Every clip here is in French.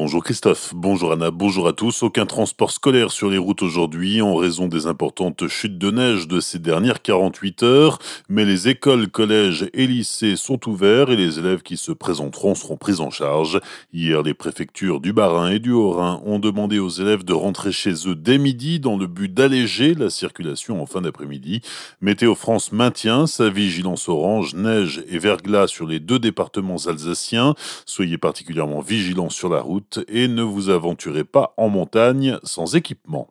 Bonjour Christophe, bonjour Anna, bonjour à tous. Aucun transport scolaire sur les routes aujourd'hui en raison des importantes chutes de neige de ces dernières 48 heures, mais les écoles, collèges et lycées sont ouverts et les élèves qui se présenteront seront pris en charge. Hier, les préfectures du Bas-Rhin et du Haut-Rhin ont demandé aux élèves de rentrer chez eux dès midi dans le but d'alléger la circulation en fin d'après-midi. Météo France maintient sa vigilance orange, neige et verglas sur les deux départements alsaciens. Soyez particulièrement vigilants sur la route et ne vous aventurez pas en montagne sans équipement.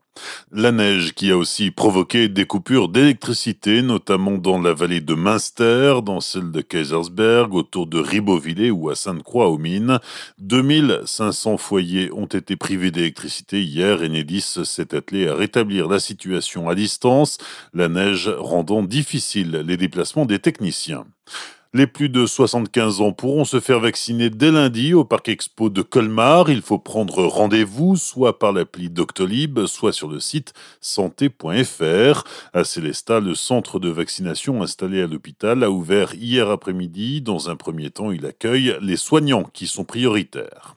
La neige qui a aussi provoqué des coupures d'électricité, notamment dans la vallée de Münster, dans celle de Kaisersberg, autour de Ribeauvillé ou à Sainte-Croix-aux-Mines. 2500 foyers ont été privés d'électricité hier. Enedis s'est attelé à rétablir la situation à distance, la neige rendant difficile les déplacements des techniciens. Les plus de 75 ans pourront se faire vacciner dès lundi au Parc Expo de Colmar. Il faut prendre rendez-vous soit par l'appli Doctolib, soit sur le site santé.fr. À Célestat, le centre de vaccination installé à l'hôpital a ouvert hier après-midi. Dans un premier temps, il accueille les soignants qui sont prioritaires.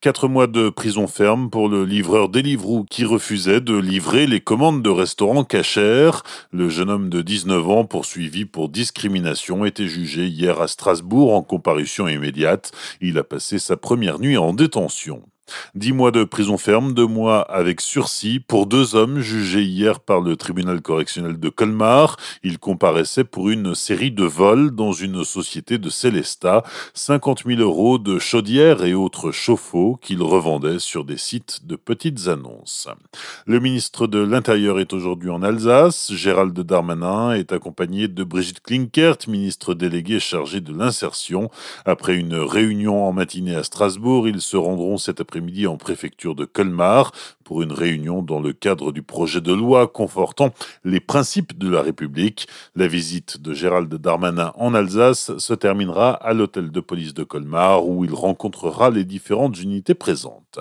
Quatre mois de prison ferme pour le livreur Deliveroo qui refusait de livrer les commandes de restaurants cachers. Le jeune homme de 19 ans poursuivi pour discrimination était jugé hier à Strasbourg en comparution immédiate. Il a passé sa première nuit en détention. Dix mois de prison ferme, deux mois avec sursis pour deux hommes jugés hier par le tribunal correctionnel de Colmar. Ils comparaissaient pour une série de vols dans une société de Célestat, 50 000 euros de chaudières et autres chauffe-eau qu'ils revendaient sur des sites de petites annonces. Le ministre de l'Intérieur est aujourd'hui en Alsace. Gérald Darmanin est accompagné de Brigitte Klinkert, ministre déléguée chargée de l'insertion. Après une réunion en matinée à Strasbourg, ils se rendront cet après midi en préfecture de Colmar pour une réunion dans le cadre du projet de loi confortant les principes de la République. La visite de Gérald Darmanin en Alsace se terminera à l'hôtel de police de Colmar où il rencontrera les différentes unités présentes.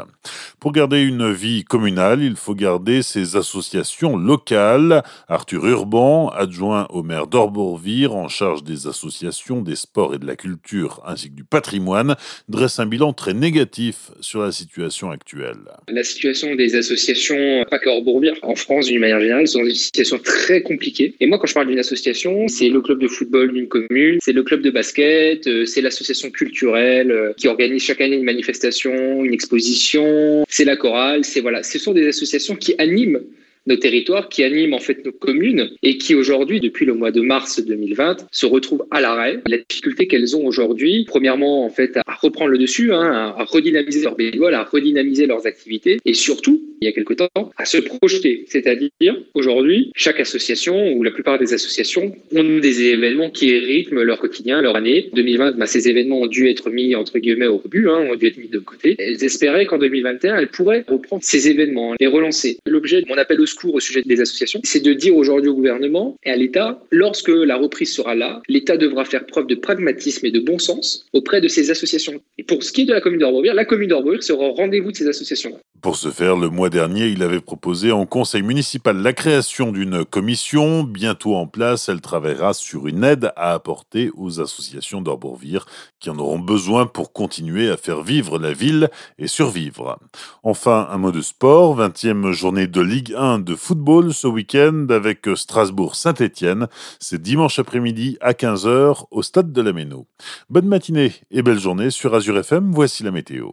Pour garder une vie communale, il faut garder ses associations locales. Arthur Urban, adjoint au maire d'Orbourvire en charge des associations, des sports et de la culture ainsi que du patrimoine, dresse un bilan très négatif sur la situation actuelle. La situation des associations, pas qu'à Orbourvire, en France d'une manière générale, sont des situations très compliquées. Et moi, quand je parle d'une association, c'est le club de football d'une commune, c'est le club de basket, euh, c'est l'association culturelle euh, qui organise chaque année une manifestation, une exposition, c'est la chorale, c'est voilà, ce sont des associations qui animent nos territoires, qui animent en fait nos communes et qui aujourd'hui, depuis le mois de mars 2020, se retrouvent à l'arrêt. La difficulté qu'elles ont aujourd'hui, premièrement en fait à reprendre le dessus, hein, à redynamiser leur bénévoles, à redynamiser leurs activités et surtout il y a quelque temps, à se projeter. C'est-à-dire, aujourd'hui, chaque association ou la plupart des associations ont des événements qui rythment leur quotidien, leur année. 2020, bah, ces événements ont dû être mis entre guillemets au rebut, hein, ont dû être mis de côté. Elles espéraient qu'en 2021, elles pourraient reprendre ces événements, les relancer. L'objet de mon appel au secours au sujet des associations, c'est de dire aujourd'hui au gouvernement et à l'État, lorsque la reprise sera là, l'État devra faire preuve de pragmatisme et de bon sens auprès de ces associations. Et pour ce qui est de la commune d'Orbeauville, la commune d'Orbeauville sera au rendez-vous de ces associations. Pour ce faire, le mois dernier, il avait proposé en conseil municipal la création d'une commission. Bientôt en place, elle travaillera sur une aide à apporter aux associations d'Orbourvire qui en auront besoin pour continuer à faire vivre la ville et survivre. Enfin, un mot de sport, 20e journée de Ligue 1 de football ce week-end avec Strasbourg-Saint-Étienne. C'est dimanche après-midi à 15h au stade de la Méno. Bonne matinée et belle journée sur Azure FM, voici la météo.